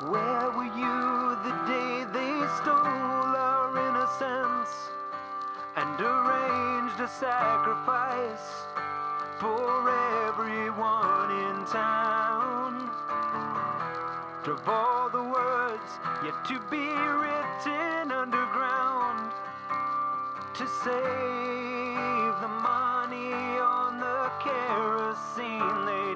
Where were you the day they stole our innocence and arranged a sacrifice for everyone in town? Of all the words yet to be written underground to save the money on the kerosene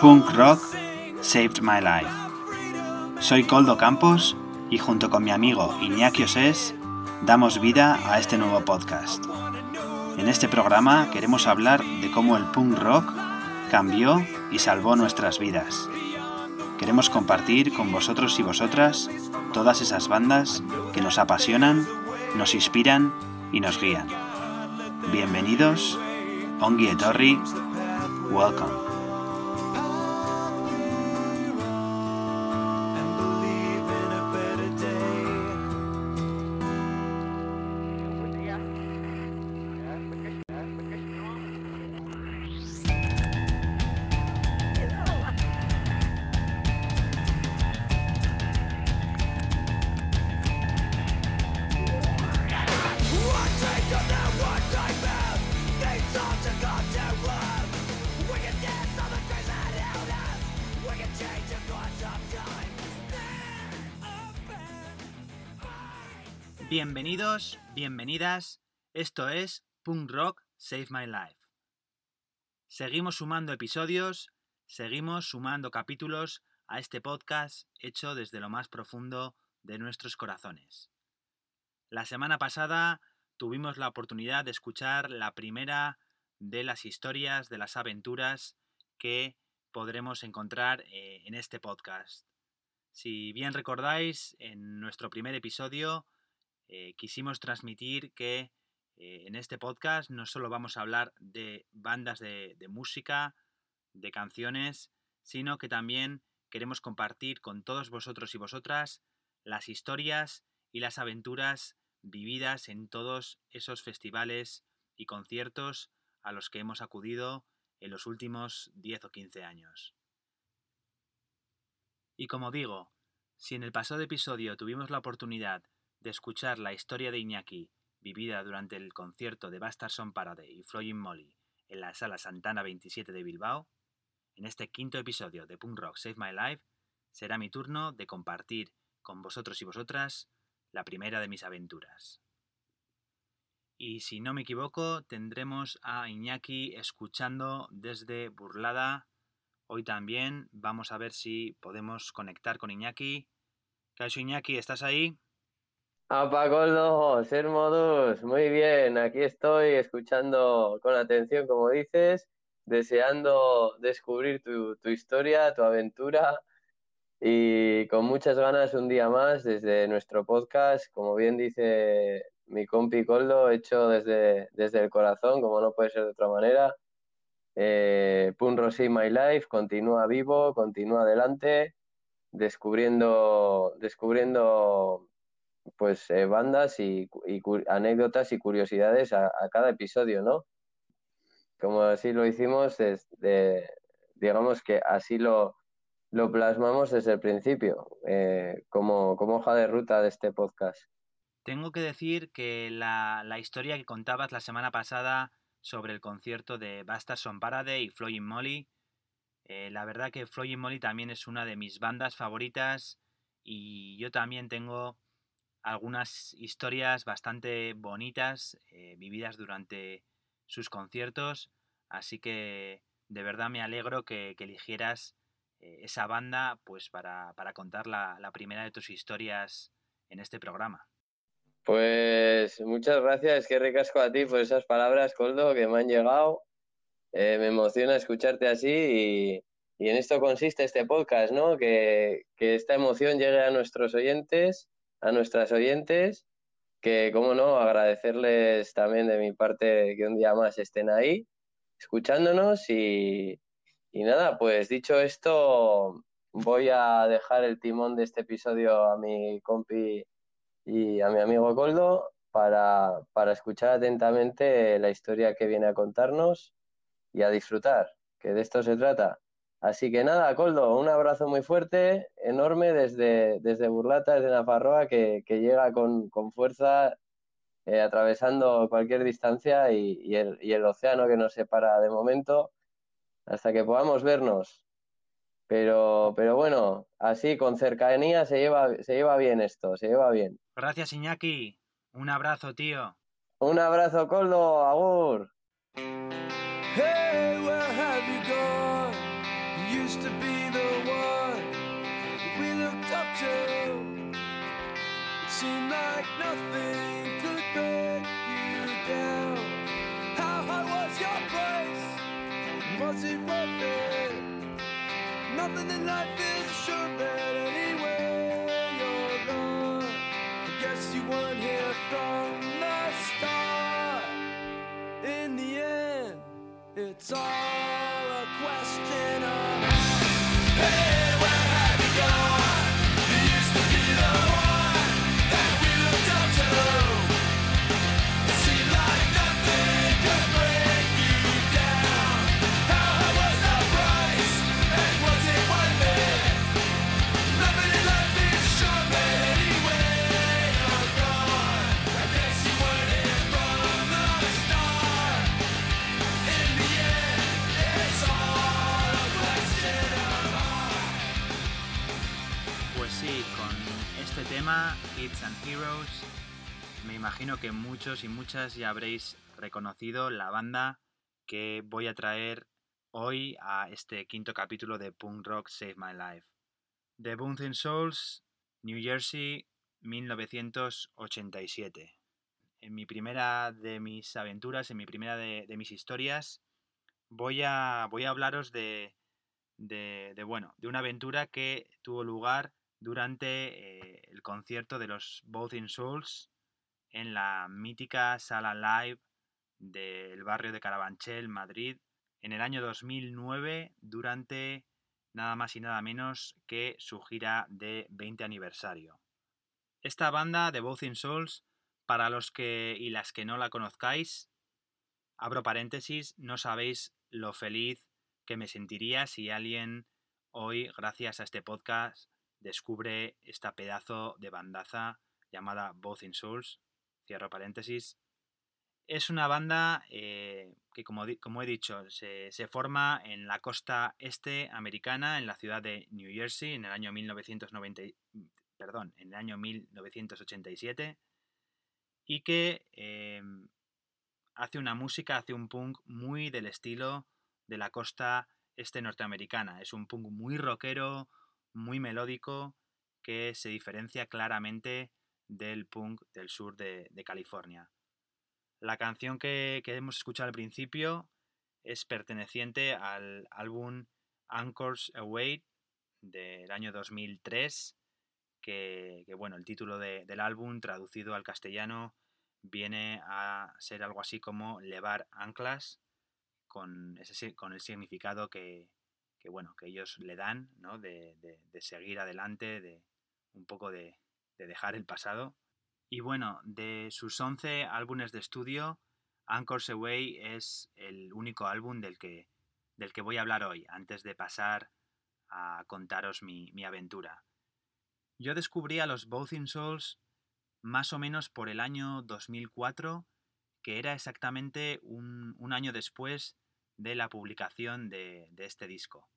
Punk Rock Saved My Life. Soy Coldo Campos y junto con mi amigo Iñaki Osés damos vida a este nuevo podcast. En este programa queremos hablar de cómo el punk rock cambió y salvó nuestras vidas. Queremos compartir con vosotros y vosotras todas esas bandas que nos apasionan, nos inspiran y nos guían. Bienvenidos, Ongi welcome. Bienvenidos, bienvenidas. Esto es Punk Rock Save My Life. Seguimos sumando episodios, seguimos sumando capítulos a este podcast hecho desde lo más profundo de nuestros corazones. La semana pasada tuvimos la oportunidad de escuchar la primera de las historias, de las aventuras que podremos encontrar eh, en este podcast. Si bien recordáis, en nuestro primer episodio eh, quisimos transmitir que eh, en este podcast no solo vamos a hablar de bandas de, de música, de canciones, sino que también queremos compartir con todos vosotros y vosotras las historias y las aventuras vividas en todos esos festivales y conciertos a los que hemos acudido en los últimos 10 o 15 años. Y como digo, si en el pasado episodio tuvimos la oportunidad de escuchar la historia de Iñaki vivida durante el concierto de Bastard Son Parade y Floyd Molly en la Sala Santana 27 de Bilbao, en este quinto episodio de Punk Rock Save My Life será mi turno de compartir con vosotros y vosotras la primera de mis aventuras. Y si no me equivoco, tendremos a Iñaki escuchando desde Burlada. Hoy también vamos a ver si podemos conectar con Iñaki. Caso Iñaki, ¿estás ahí? Apagoldo, ser modus, muy bien, aquí estoy escuchando con atención, como dices, deseando descubrir tu, historia, tu aventura y con muchas ganas un día más desde nuestro podcast, como bien dice mi compi Coldo, hecho desde, desde el corazón, como no puede ser de otra manera. Eh, My Life continúa vivo, continúa adelante, descubriendo, descubriendo pues eh, bandas y, y, anécdotas y curiosidades a, cada episodio, ¿no? Como así lo hicimos, desde, digamos que así lo, lo plasmamos desde el principio, eh, como, como hoja de ruta de este podcast. Tengo que decir que la, la historia que contabas la semana pasada sobre el concierto de Bastard Son Parade y Floyd Molly, eh, la verdad que Floyd Molly también es una de mis bandas favoritas y yo también tengo algunas historias bastante bonitas eh, vividas durante sus conciertos, así que de verdad me alegro que, eligieras eh, esa banda pues para, para contar la, primera de tus historias en este programa. Pues muchas gracias, qué ricasco a ti por esas palabras, Coldo, que me han llegado. Eh, me emociona escucharte así y, y, en esto consiste este podcast, ¿no? Que, que esta emoción llegue a nuestros oyentes a nuestras oyentes, que, como no, agradecerles también de mi parte que un día más estén ahí, escuchándonos y, Y nada, pues dicho esto, voy a dejar el timón de este episodio a mi compi y a mi amigo Coldo para, para escuchar atentamente la historia que viene a contarnos y a disfrutar, que de esto se trata. Así que nada, Coldo, un abrazo muy fuerte, enorme desde, desde Burlata, desde Nafarroa, que, que llega con, con fuerza, eh, atravesando cualquier distancia y, y, el, y el océano que nos separa de momento, hasta que podamos vernos. Pero, pero bueno, así con cercanía se lleva, se lleva bien esto, se lleva bien. Gracias, Iñaki. Un abrazo, tío. Un abrazo, Coldo, agur. Hey, all muchos y muchas ya habréis reconocido la banda que voy a traer hoy a este quinto capítulo de Punk Rock Save My Life. The Bouncing Souls, New Jersey, 1987. En mi primera de mis aventuras, en mi primera de, mis historias, voy a, voy a hablaros de, de, bueno, de una aventura que tuvo lugar durante eh, el concierto de los Both in Souls en la mítica sala live del barrio de Carabanchel, Madrid, en el año 2009 durante nada más y nada menos que su gira de 20 aniversario. Esta banda de Both in Souls, para los que y las que no la conozcáis, abro paréntesis, no sabéis lo feliz que me sentiría si alguien hoy, gracias a este podcast, descubre esta pedazo de bandaza llamada Both in Souls. Cierro paréntesis. Es una banda eh, que, como, he dicho, se, se, forma en la costa este americana, en la ciudad de New Jersey, en el año 1990, perdón, en el año 1987, y que eh, hace una música, hace un punk muy del estilo de la costa este norteamericana. Es un punk muy rockero, muy melódico, que se diferencia claramente del punk del sur de, California. La canción que, hemos escuchado al principio es perteneciente al álbum Anchors Away del año 2003, que, bueno, el título de, del álbum traducido al castellano viene a ser algo así como Levar Anclas, con, ese, con el significado que, bueno, que ellos le dan, ¿no? de, de seguir adelante, de un poco de, de, dejar el pasado. Y bueno, de sus 11 álbumes de estudio, Anchors Away es el único álbum del que, del que voy a hablar hoy, antes de pasar a contaros mi, mi aventura. Yo descubrí a los Both in Souls más o menos por el año 2004, que era exactamente un, un año después de la publicación de, este disco.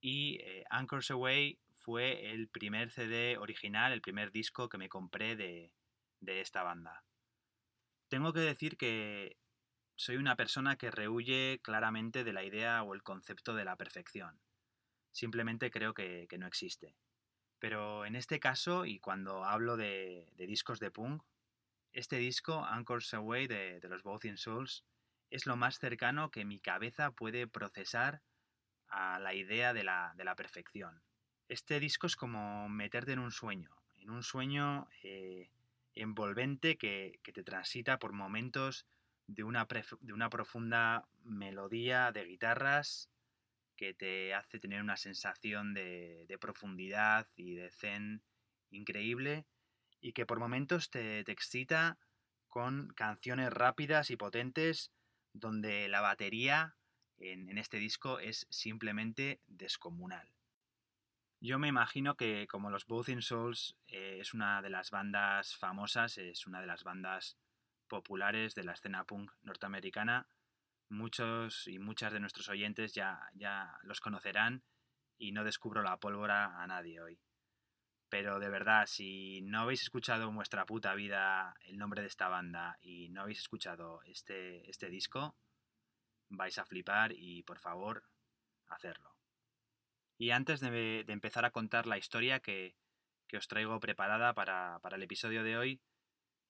Y eh, Anchors Away fue el primer CD original, el primer disco que me compré de, de esta banda. Tengo que decir que soy una persona que rehuye claramente de la idea o el concepto de la perfección. Simplemente creo que, que no existe. Pero en este caso, y cuando hablo de, de discos de punk, este disco, Anchors Away de, de los Both Souls, es lo más cercano que mi cabeza puede procesar a la idea de la, de la perfección. Este disco es como meterte en un sueño, en un sueño eh, envolvente que, te transita por momentos de una, profunda melodía de guitarras que te hace tener una sensación de, profundidad y de zen increíble y que por momentos te, excita con canciones rápidas y potentes donde la batería en este disco es simplemente descomunal. Yo me imagino que como los Both in Souls eh, es una de las bandas famosas, es una de las bandas populares de la escena punk norteamericana, muchos y muchas de nuestros oyentes ya, ya los conocerán y no descubro la pólvora a nadie hoy. Pero de verdad, si no habéis escuchado en vuestra puta vida el nombre de esta banda y no habéis escuchado este, este disco, vais a flipar y por favor, hacerlo. Y antes de, empezar a contar la historia que, que os traigo preparada para, para, el episodio de hoy,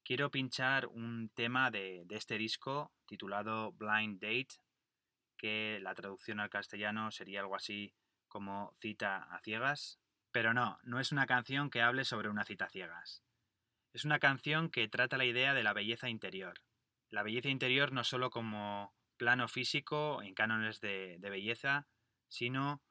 quiero pinchar un tema de, de este disco titulado Blind Date, que la traducción al castellano sería algo así como cita a ciegas. Pero no, no es una canción que hable sobre una cita a ciegas. Es una canción que trata la idea de la belleza interior. La belleza interior no solo como plano físico en cánones de, de belleza, sino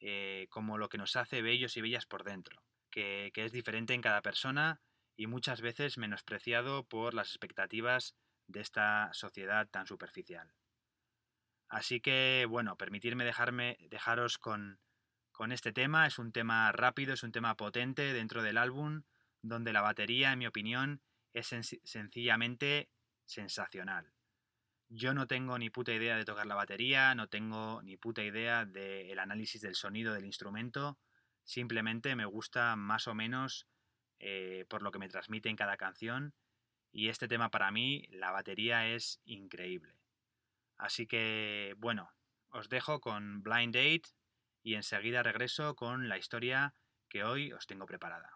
eh, como lo que nos hace bellos y bellas por dentro, que, es diferente en cada persona y muchas veces menospreciado por las expectativas de esta sociedad tan superficial. Así que, bueno, permitirme dejarme, dejaros con, con este tema. Es un tema rápido, es un tema potente dentro del álbum, donde la batería, en mi opinión, es sen sencillamente sensacional. Yo no tengo ni puta idea de tocar la batería, no tengo ni puta idea del de análisis del sonido del instrumento, simplemente me gusta más o menos eh, por lo que me transmite en cada canción y este tema para mí, la batería es increíble. Así que, bueno, os dejo con Blind Date y enseguida regreso con la historia que hoy os tengo preparada.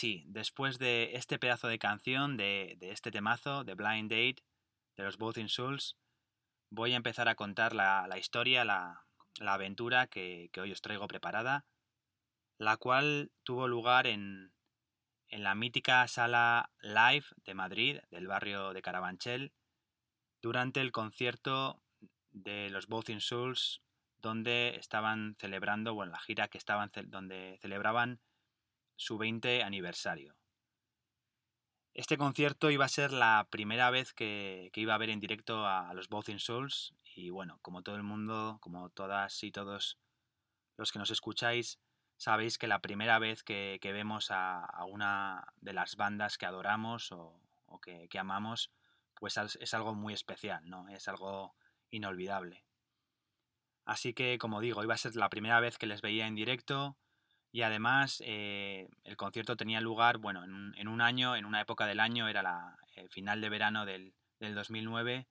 Bueno, ahora sí, después de este pedazo de canción, de, este temazo, de Blind Date, de los Both Souls, voy a empezar a contar la, historia, la, aventura que, hoy os traigo preparada, la cual tuvo lugar en, en la mítica sala Live de Madrid, del barrio de Carabanchel, durante el concierto de los Both Souls, donde estaban celebrando, bueno, la gira que estaban, donde celebraban su 20 aniversario. Este concierto iba a ser la primera vez que, iba a ver en directo a, los Both in Souls y bueno, como todo el mundo, como todas y todos los que nos escucháis, sabéis que la primera vez que, vemos a, una de las bandas que adoramos o, que, que, amamos, pues es algo muy especial, ¿no? Es algo inolvidable. Así que, como digo, iba a ser la primera vez que les veía en directo y además eh, el concierto tenía lugar, bueno, en, un año, en una época del año, era la el final de verano del, 2009,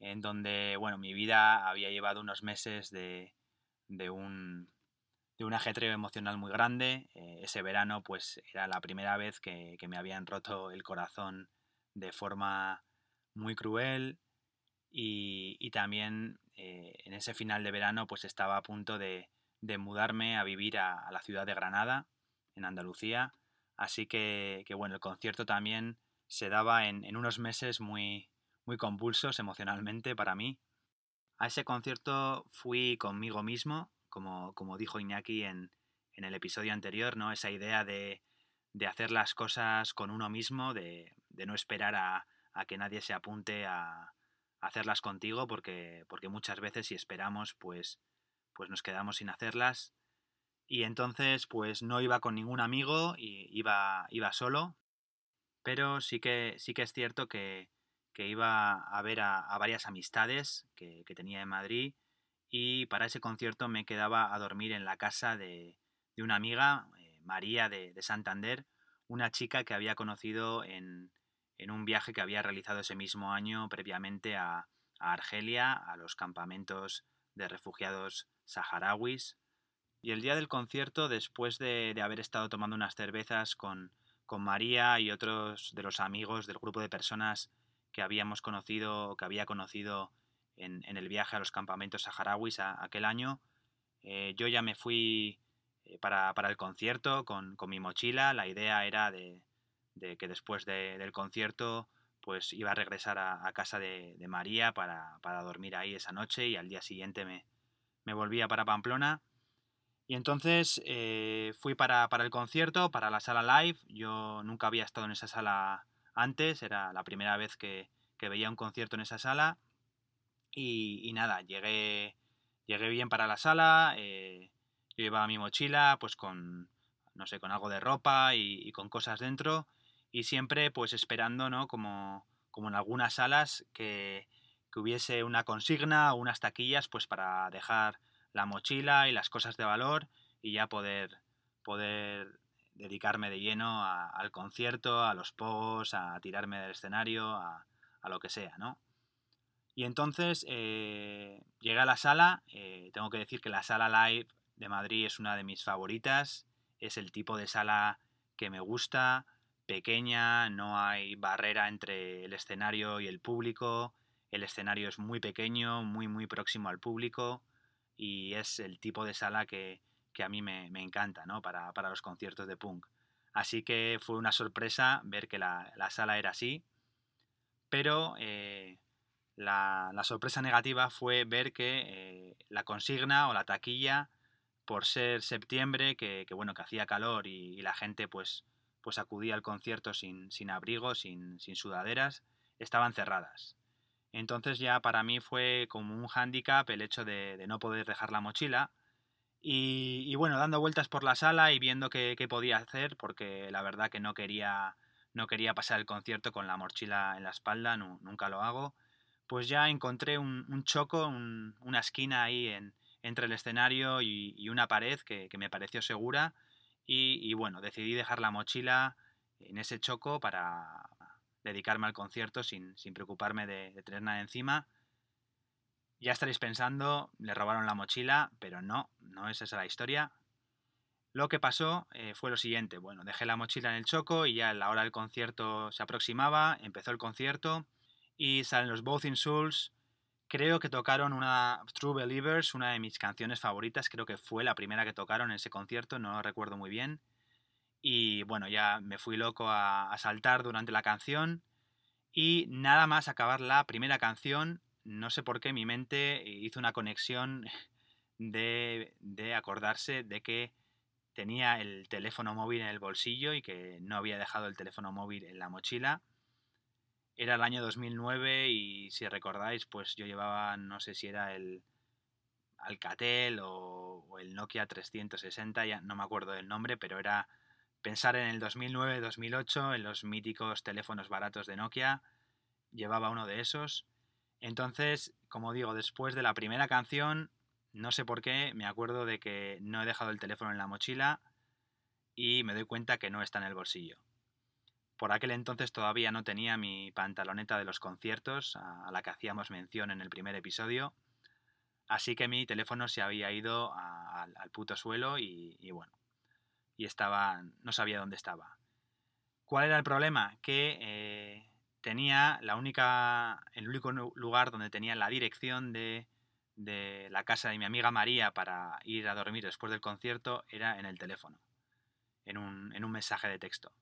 en donde, bueno, mi vida había llevado unos meses de, de, un, de un ajetreo emocional muy grande. Eh, ese verano, pues, era la primera vez que, que me habían roto el corazón de forma muy cruel y, y también eh, en ese final de verano pues estaba a punto de, mudarme a vivir a, la ciudad de Granada, en Andalucía. Así que, bueno, el concierto también se daba en, unos meses muy, muy convulsos emocionalmente para mí. A ese concierto fui conmigo mismo, como, como dijo Iñaki en, en, el episodio anterior, ¿no? Esa idea de, de hacer las cosas con uno mismo, de, de no esperar a, a, que nadie se apunte a, hacerlas contigo porque, porque muchas veces si esperamos pues, pues nos quedamos sin hacerlas. Y entonces pues no iba con ningún amigo y iba, iba solo, pero sí que, sí que es cierto que, que iba a ver a, varias amistades que, tenía en Madrid y para ese concierto me quedaba a dormir en la casa de, de una amiga, eh, María de, de Santander, una chica que había conocido en, en un viaje que había realizado ese mismo año previamente a, Argelia, a los campamentos de refugiados saharauis. Y el día del concierto, después de, haber estado tomando unas cervezas con, con, María y otros de los amigos del grupo de personas que habíamos conocido, que había conocido en, el viaje a los campamentos saharauis aquel año, eh, yo ya me fui eh, para, el concierto con, con mi mochila. La idea era de, de que después del concierto pues iba a regresar a, casa de, María para, dormir ahí esa noche y al día siguiente me, volvía para Pamplona. Y entonces eh, fui para, el concierto, para la sala live. Yo nunca había estado en esa sala antes, era la primera vez que, veía un concierto en esa sala. Y, nada, llegué, llegué bien para la sala. Eh, yo llevaba mi mochila, pues con, no sé, con algo de ropa y con cosas dentro y siempre pues esperando, ¿no? Como, como en algunas salas que, hubiese una consigna o unas taquillas pues para dejar la mochila y las cosas de valor y ya poder, poder dedicarme de lleno al concierto, a los pogos, a tirarme del escenario, a, lo que sea, ¿no? Y entonces eh, llegué a la sala, eh, tengo que decir que la sala live de Madrid es una de mis favoritas, es el tipo de sala que me gusta, pequeña, no hay barrera entre el escenario y el público, el escenario es muy pequeño, muy muy próximo al público y es el tipo de sala que, a mí me, encanta ¿no? para, los conciertos de punk. Así que fue una sorpresa ver que la, sala era así, pero eh, la, sorpresa negativa fue ver que eh, la consigna o la taquilla, por ser septiembre, que, bueno, que hacía calor y, y la gente pues pues acudía al concierto sin, sin abrigo, sin, sudaderas, estaban cerradas. Entonces ya para mí fue como un hándicap el hecho de, no poder dejar la mochila. Y, bueno, dando vueltas por la sala y viendo qué, podía hacer, porque la verdad que no quería, no quería pasar el concierto con la mochila en la espalda, nunca lo hago, pues ya encontré un, choco, una esquina ahí en, entre el escenario y, una pared que, me pareció segura y, bueno, decidí dejar la mochila en ese choco para dedicarme al concierto sin, preocuparme de, tener nada encima. Ya estaréis pensando, le robaron la mochila, pero no, no es esa la historia. Lo que pasó eh, fue lo siguiente, bueno, dejé la mochila en el choco y ya la hora del concierto se aproximaba, empezó el concierto y salen los Both in Souls, Creo que tocaron una True Believers, una de mis canciones favoritas, creo que fue la primera que tocaron en ese concierto, no lo recuerdo muy bien. Y bueno, ya me fui loco a, saltar durante la canción y nada más acabar la primera canción, no sé por qué mi mente hizo una conexión de, acordarse de que tenía el teléfono móvil en el bolsillo y que no había dejado el teléfono móvil en la mochila. Era el año 2009 y si recordáis, pues yo llevaba, no sé si era el Alcatel o, o el Nokia 360, ya no me acuerdo del nombre, pero era pensar en el 2009-2008, en los míticos teléfonos baratos de Nokia. Llevaba uno de esos. Entonces, como digo, después de la primera canción, no sé por qué, me acuerdo de que no he dejado el teléfono en la mochila y me doy cuenta que no está en el bolsillo. Por aquel entonces todavía no tenía mi pantaloneta de los conciertos, a, la que hacíamos mención en el primer episodio, así que mi teléfono se había ido al puto suelo y, bueno, y estaba, no sabía dónde estaba. ¿Cuál era el problema? Que eh, tenía la única, el único lugar donde tenía la dirección de, de la casa de mi amiga María para ir a dormir después del concierto era en el teléfono, en un, en un mensaje de texto.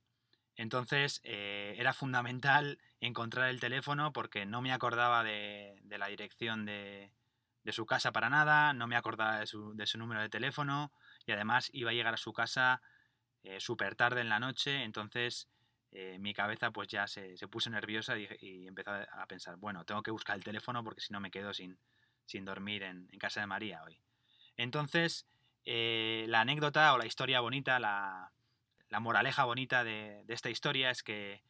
Entonces eh, era fundamental encontrar el teléfono porque no me acordaba de, de la dirección de, de, su casa para nada, no me acordaba de su, de su, número de teléfono y además iba a llegar a su casa eh, súper tarde en la noche, entonces eh, mi cabeza pues ya se, se puso nerviosa y, empezó a pensar, bueno, tengo que buscar el teléfono porque si no me quedo sin, sin dormir en, casa de María hoy. Entonces, eh, la anécdota o la historia bonita, la, la moraleja bonita de, esta historia es que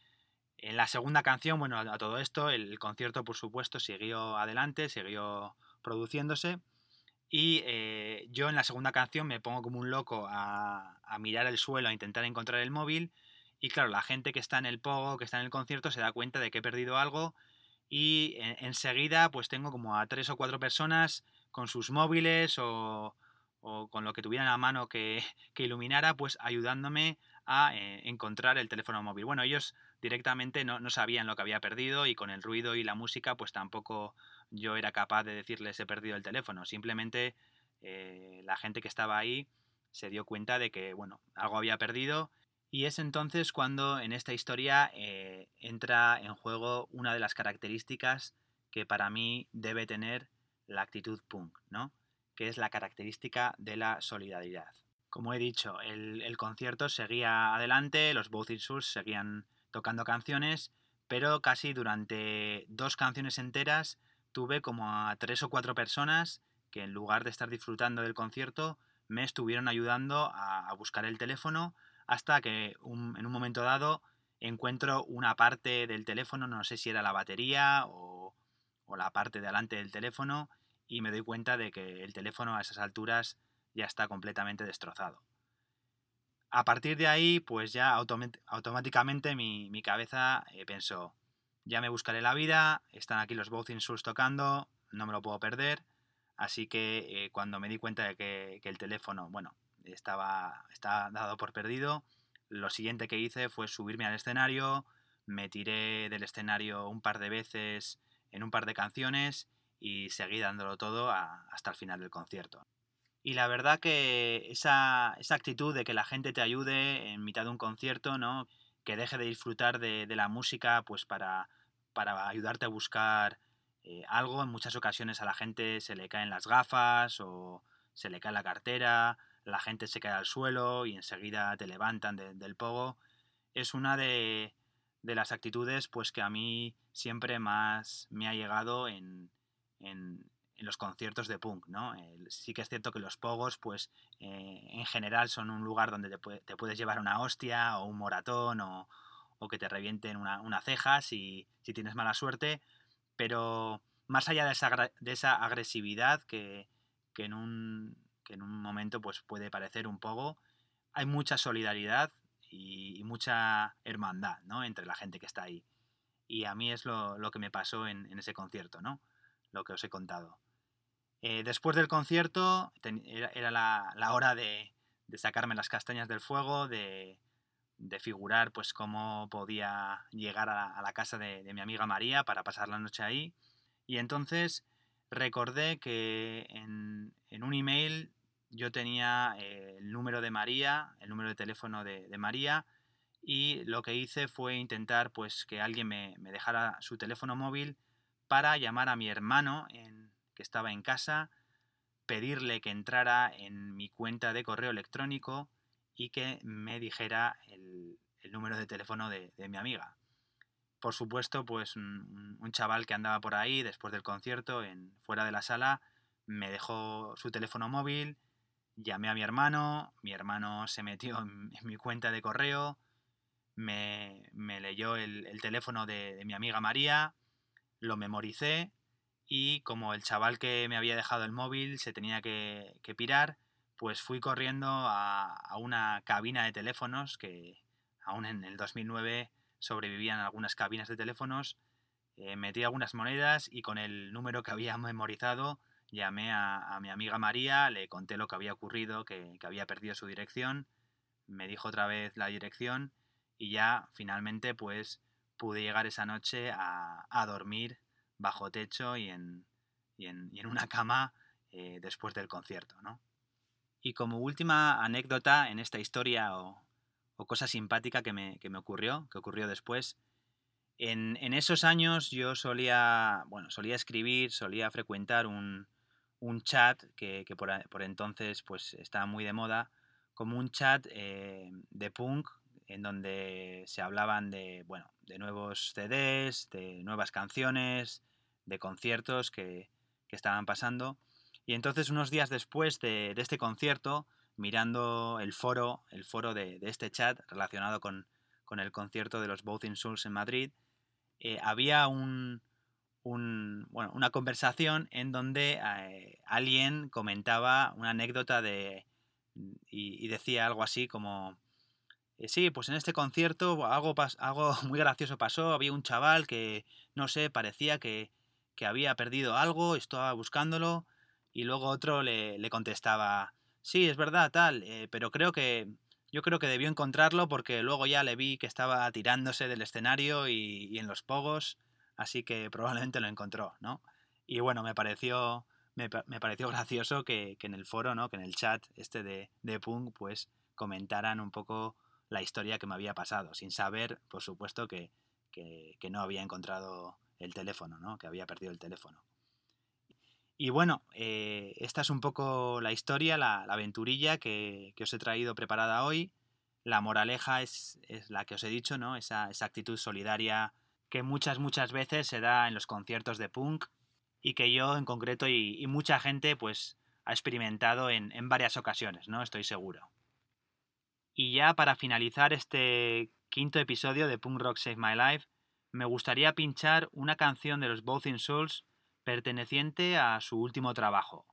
en la segunda canción, bueno, a, todo esto, el, concierto por supuesto siguió adelante, siguió produciéndose. Y eh, yo en la segunda canción me pongo como un loco a, mirar el suelo, a intentar encontrar el móvil. Y claro, la gente que está en el pogo, que está en el concierto, se da cuenta de que he perdido algo y enseguida pues tengo como a tres o cuatro personas con sus móviles o, con lo que tuvieran a mano que, iluminara, pues ayudándome a eh, encontrar el teléfono móvil. Bueno, ellos directamente no, sabían lo que había perdido y con el ruido y la música pues tampoco yo era capaz de decirles he perdido el teléfono. Simplemente eh, la gente que estaba ahí se dio cuenta de que, bueno, algo había perdido y es entonces cuando en esta historia eh, entra en juego una de las características que para mí debe tener la actitud punk, ¿no? Que es la característica de la solidaridad. Como he dicho, el, concierto seguía adelante, los Both Souls seguían tocando canciones, pero casi durante dos canciones enteras tuve como a tres o cuatro personas que en lugar de estar disfrutando del concierto me estuvieron ayudando a, buscar el teléfono, hasta que en un momento dado encuentro una parte del teléfono, no sé si era la batería o, o, la parte de delante del teléfono, y me doy cuenta de que el teléfono a esas alturas ya está completamente destrozado. A partir de ahí, pues ya automáticamente mi, mi cabeza eh, pensó, ya me buscaré la vida, están aquí los Both Souls tocando, no me lo puedo perder, así que eh, cuando me di cuenta de que, el teléfono, bueno, estaba, estaba dado por perdido. Lo siguiente que hice fue subirme al escenario, me tiré del escenario un par de veces en un par de canciones y seguí dándolo todo hasta el final del concierto. Y la verdad que esa, esa, actitud de que la gente te ayude en mitad de un concierto, ¿no? Que deje de disfrutar de, la música pues para, para ayudarte a buscar eh, algo, en muchas ocasiones a la gente se le caen las gafas o se le cae la cartera la gente se cae al suelo y enseguida te levantan de, del pogo, es una de, de, las actitudes pues que a mí siempre más me ha llegado en, en, los conciertos de punk, ¿no? Sí que es cierto que los pogos pues eh, en general son un lugar donde te, te, puedes llevar una hostia o un moratón o, o que te revienten una, ceja si, si, tienes mala suerte, pero más allá de esa, de esa agresividad que, que en un que en un momento pues puede parecer un poco, hay mucha solidaridad y, y mucha hermandad ¿no? entre la gente que está ahí. Y a mí es lo, lo que me pasó en, en, ese concierto, ¿no? Lo que os he contado. Eh, después del concierto era, la, hora de, sacarme las castañas del fuego, de, figurar pues cómo podía llegar a la, casa de, mi amiga María para pasar la noche ahí. Y entonces recordé que en, un email yo tenía eh, el número de María, el número de teléfono de, María, y lo que hice fue intentar pues que alguien me, dejara su teléfono móvil para llamar a mi hermano estaba en casa, pedirle que entrara en mi cuenta de correo electrónico y que me dijera el, número de teléfono de, mi amiga. Por supuesto, pues un, chaval que andaba por ahí después del concierto, en, fuera de la sala, me dejó su teléfono móvil, llamé a mi hermano, mi hermano se metió en, mi cuenta de correo, me, leyó el, teléfono de, mi amiga María, lo memoricé y como el chaval que me había dejado el móvil se tenía que, que pirar, pues fui corriendo a, una cabina de teléfonos que aún en el 2009 sobrevivían algunas cabinas de teléfonos, eh, metí algunas monedas y con el número que había memorizado llamé a, mi amiga María, le conté lo que había ocurrido, que, había perdido su dirección, me dijo otra vez la dirección y ya finalmente pues pude llegar esa noche a, dormir bajo techo y en, una cama eh, después del concierto, ¿no? Y como última anécdota en esta historia o, cosa simpática que me, ocurrió, que ocurrió después, en, esos años yo solía, bueno, solía escribir, solía frecuentar un, chat que, por, entonces pues estaba muy de moda, como un chat eh, de punk en donde se hablaban de, bueno, de nuevos CDs, de nuevas canciones, de conciertos que, que estaban pasando. Y entonces unos días después de, este concierto, mirando el foro, el foro de, este chat relacionado con, el concierto de los Both Souls en Madrid, eh, había un, una conversación en donde eh, alguien comentaba una anécdota de, y, decía algo así como, eh, sí, pues en este concierto algo, algo muy gracioso pasó, había un chaval que, no sé, parecía que, que había perdido algo, estaba buscándolo y luego otro le, contestaba, sí, es verdad, tal, eh, pero creo que yo creo que debió encontrarlo porque luego ya le vi que estaba tirándose del escenario y, en los pogos, así que probablemente lo encontró, ¿no? Y bueno, me pareció, me, pareció gracioso que, en el foro, ¿no? Que en el chat este de, de Punk, pues comentaran un poco la historia que me había pasado, sin saber, por supuesto, que, que no había encontrado el teléfono, ¿no? Que había perdido el teléfono. Y bueno, eh, esta es un poco la historia, la, aventurilla que, os he traído preparada hoy. La moraleja es, la que os he dicho, ¿no? Esa, actitud solidaria que muchas, muchas veces se da en los conciertos de punk y que yo en concreto y, mucha gente pues ha experimentado en, en, varias ocasiones, ¿no? Estoy seguro. Y ya para finalizar este quinto episodio de Punk Rock Save My Life, me gustaría pinchar una canción de los Both in Souls perteneciente a su último trabajo,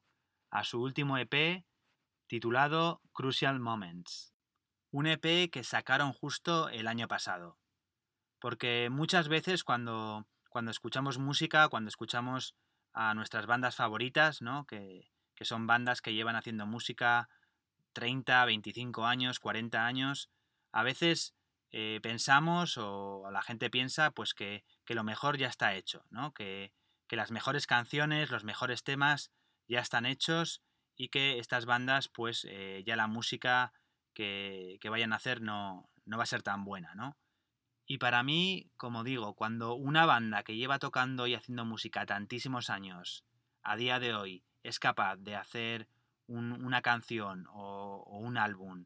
a su último EP titulado Crucial Moments. Un EP que sacaron justo el año pasado. Porque muchas veces cuando, cuando escuchamos música, cuando escuchamos a nuestras bandas favoritas, ¿no? que, que son bandas que llevan haciendo música 30, 25 años, 40 años, a veces eh, pensamos o la gente piensa pues que, que, lo mejor ya está hecho, ¿no? que, que las mejores canciones, los mejores temas ya están hechos y que estas bandas, pues eh, ya la música que, que, vayan a hacer no, no va a ser tan buena, ¿no? Y para mí, como digo, cuando una banda que lleva tocando y haciendo música tantísimos años, a día de hoy, es capaz de hacer una canción o, un álbum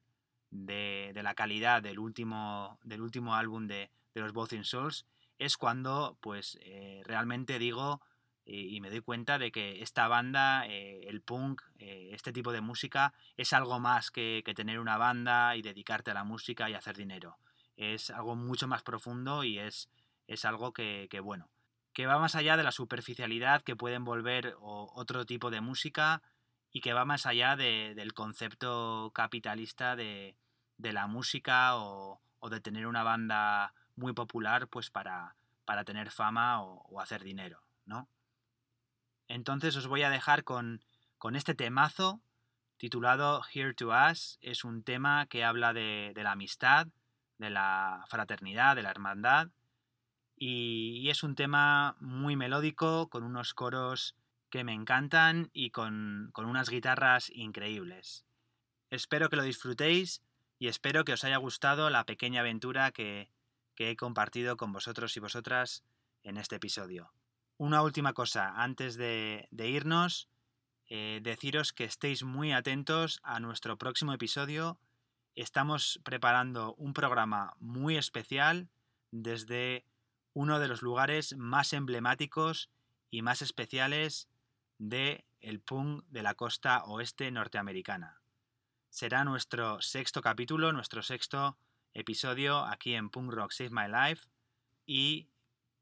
de, de, la calidad del último, del último álbum de, de los Both in Souls, es cuando, pues, eh, realmente digo, y, me doy cuenta de que esta banda, eh, el punk, eh, este tipo de música, es algo más que, tener una banda y dedicarte a la música y hacer dinero. Es algo mucho más profundo y es, es algo que, bueno, que va más allá de la superficialidad que puede envolver otro tipo de música y que va más allá del concepto capitalista de, la música o, de tener una banda muy popular pues para, para tener fama o, o hacer dinero, ¿no? Entonces os voy a dejar con, este temazo titulado Here to Us. Es un tema que habla de, la amistad, de la fraternidad, de la hermandad. Y, es un tema muy melódico, con unos coros que me encantan y con, unas guitarras increíbles. Espero que lo disfrutéis y espero que os haya gustado la pequeña aventura que, he compartido con vosotros y vosotras en este episodio. Una última cosa, antes de, irnos, eh, deciros que estéis muy atentos a nuestro próximo episodio estamos preparando un programa muy especial desde uno de los lugares más emblemáticos y más especiales de el punk de la costa oeste norteamericana. Será nuestro sexto capítulo, nuestro sexto episodio aquí en Punk Rock Save My Life y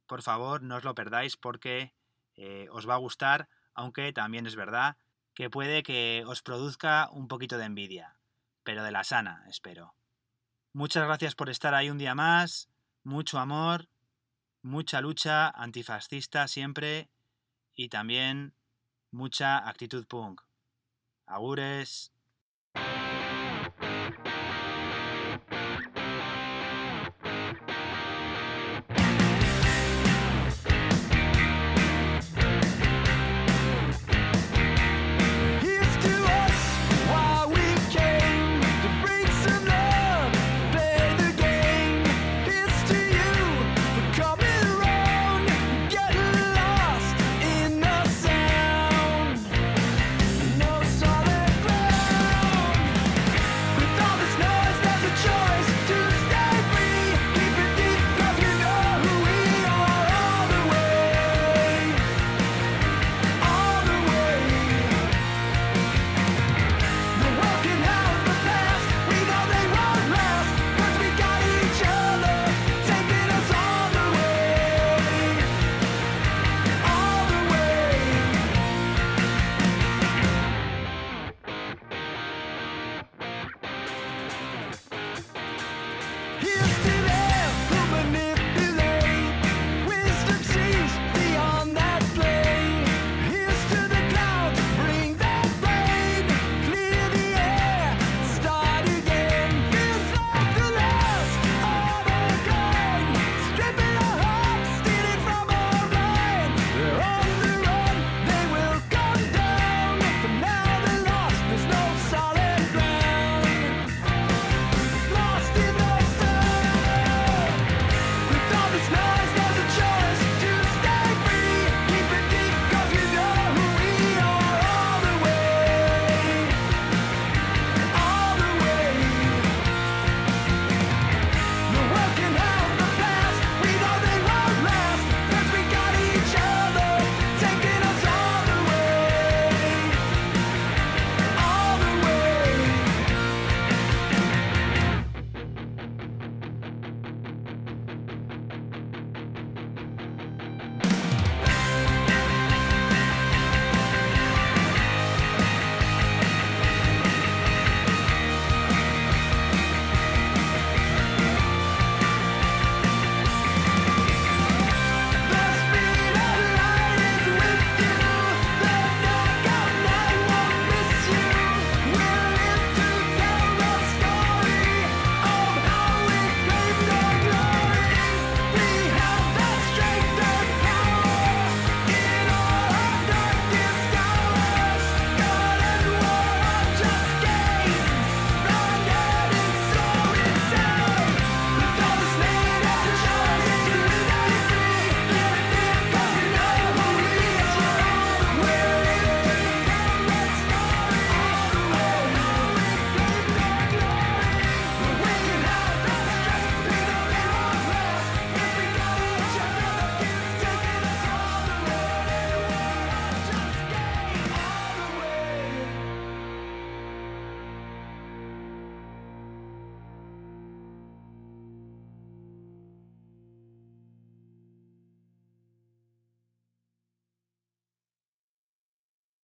por favor no os lo perdáis porque eh, os va a gustar, aunque también es verdad que puede que os produzca un poquito de envidia, pero de la sana, espero. Muchas gracias por estar ahí un día más, mucho amor, mucha lucha antifascista siempre y también mucha actitud punk. Agures. you